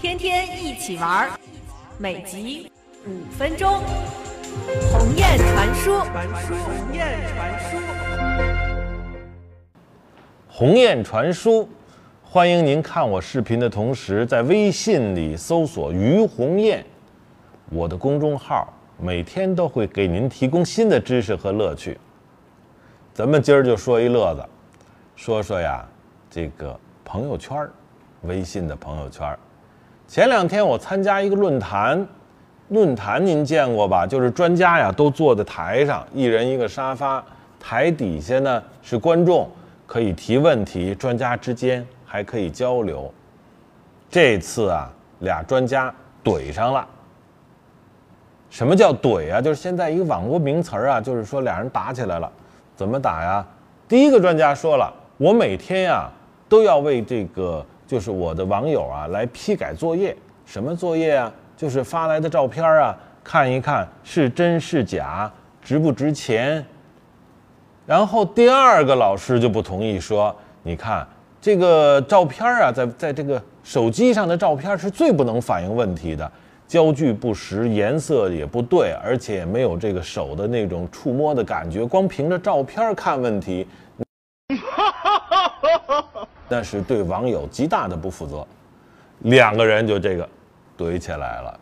天天一起玩儿，每集五分钟。鸿雁传书，鸿雁传书，鸿雁传书，欢迎您看我视频的同时，在微信里搜索“于鸿雁”，我的公众号，每天都会给您提供新的知识和乐趣。咱们今儿就说一乐子，说说呀，这个朋友圈，微信的朋友圈。前两天我参加一个论坛，论坛您见过吧？就是专家呀都坐在台上，一人一个沙发，台底下呢是观众，可以提问题，专家之间还可以交流。这次啊，俩专家怼上了。什么叫怼啊？就是现在一个网络名词啊，就是说俩人打起来了。怎么打呀？第一个专家说了，我每天呀都要为这个就是我的网友啊来批改作业。什么作业啊？就是发来的照片啊，看一看是真是假，值不值钱。然后第二个老师就不同意，说你看这个照片啊，在在这个手机上的照片是最不能反映问题的。焦距不实，颜色也不对，而且没有这个手的那种触摸的感觉。光凭着照片看问题，那是对网友极大的不负责。两个人就这个怼起来了。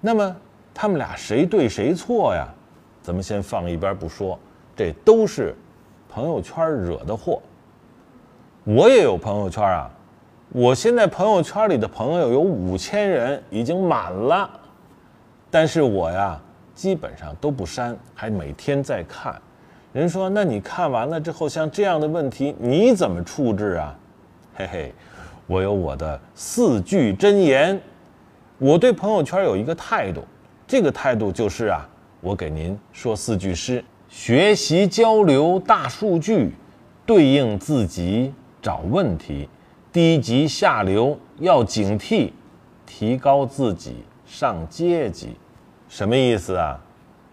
那么他们俩谁对谁错呀？咱们先放一边不说，这都是朋友圈惹的祸。我也有朋友圈啊。我现在朋友圈里的朋友有五千人，已经满了。但是我呀，基本上都不删，还每天在看。人说，那你看完了之后，像这样的问题，你怎么处置啊？嘿嘿，我有我的四句真言。我对朋友圈有一个态度，这个态度就是啊，我给您说四句诗：学习交流大数据，对应自己找问题。低级下流要警惕，提高自己上阶级，什么意思啊？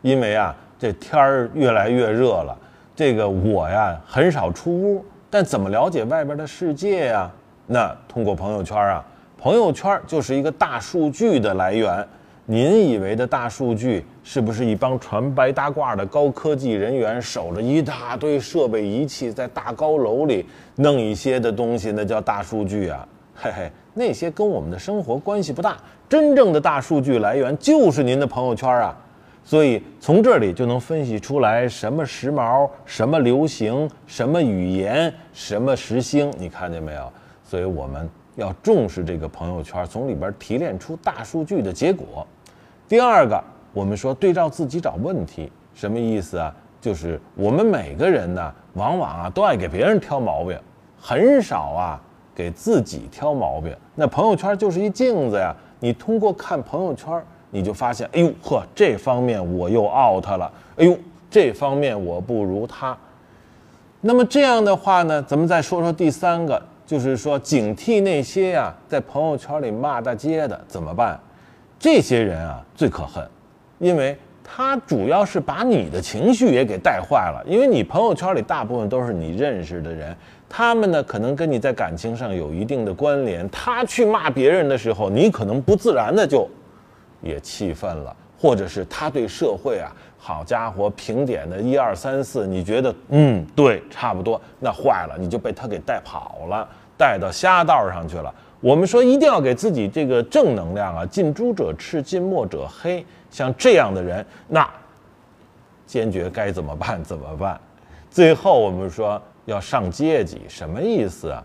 因为啊，这天儿越来越热了，这个我呀很少出屋，但怎么了解外边的世界呀？那通过朋友圈啊，朋友圈就是一个大数据的来源。您以为的大数据是不是一帮穿白大褂的高科技人员守着一大堆设备仪器在大高楼里弄一些的东西？那叫大数据啊！嘿嘿，那些跟我们的生活关系不大。真正的大数据来源就是您的朋友圈啊！所以从这里就能分析出来什么时髦、什么流行、什么语言、什么时兴。你看见没有？所以我们要重视这个朋友圈，从里边提炼出大数据的结果。第二个，我们说对照自己找问题，什么意思啊？就是我们每个人呢，往往啊都爱给别人挑毛病，很少啊给自己挑毛病。那朋友圈就是一镜子呀，你通过看朋友圈，你就发现，哎呦呵，这方面我又 out 了，哎呦，这方面我不如他。那么这样的话呢，咱们再说说第三个，就是说警惕那些呀在朋友圈里骂大街的怎么办？这些人啊最可恨，因为他主要是把你的情绪也给带坏了。因为你朋友圈里大部分都是你认识的人，他们呢可能跟你在感情上有一定的关联。他去骂别人的时候，你可能不自然的就也气愤了，或者是他对社会啊，好家伙，评点的一二三四，你觉得嗯对，差不多，那坏了，你就被他给带跑了，带到瞎道上去了。我们说一定要给自己这个正能量啊！近朱者赤，近墨者黑。像这样的人，那坚决该怎么办？怎么办？最后我们说要上阶级，什么意思啊？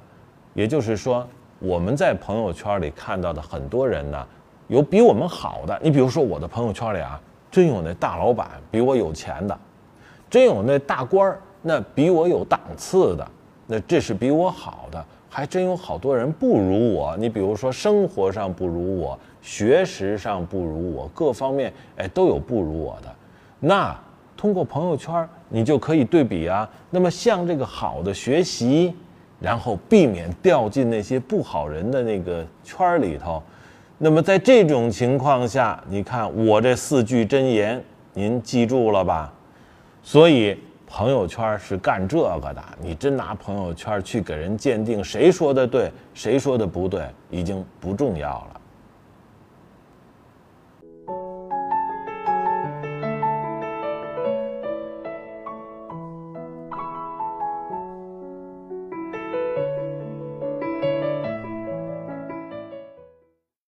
也就是说，我们在朋友圈里看到的很多人呢，有比我们好的。你比如说我的朋友圈里啊，真有那大老板比我有钱的，真有那大官儿，那比我有档次的，那这是比我好的。还真有好多人不如我，你比如说生活上不如我，学识上不如我，各方面哎都有不如我的。那通过朋友圈，你就可以对比啊。那么向这个好的学习，然后避免掉进那些不好人的那个圈里头。那么在这种情况下，你看我这四句真言，您记住了吧？所以朋友圈是干这个的，你真拿朋友圈去给人鉴定谁说的对，谁说的不对，已经不重要了。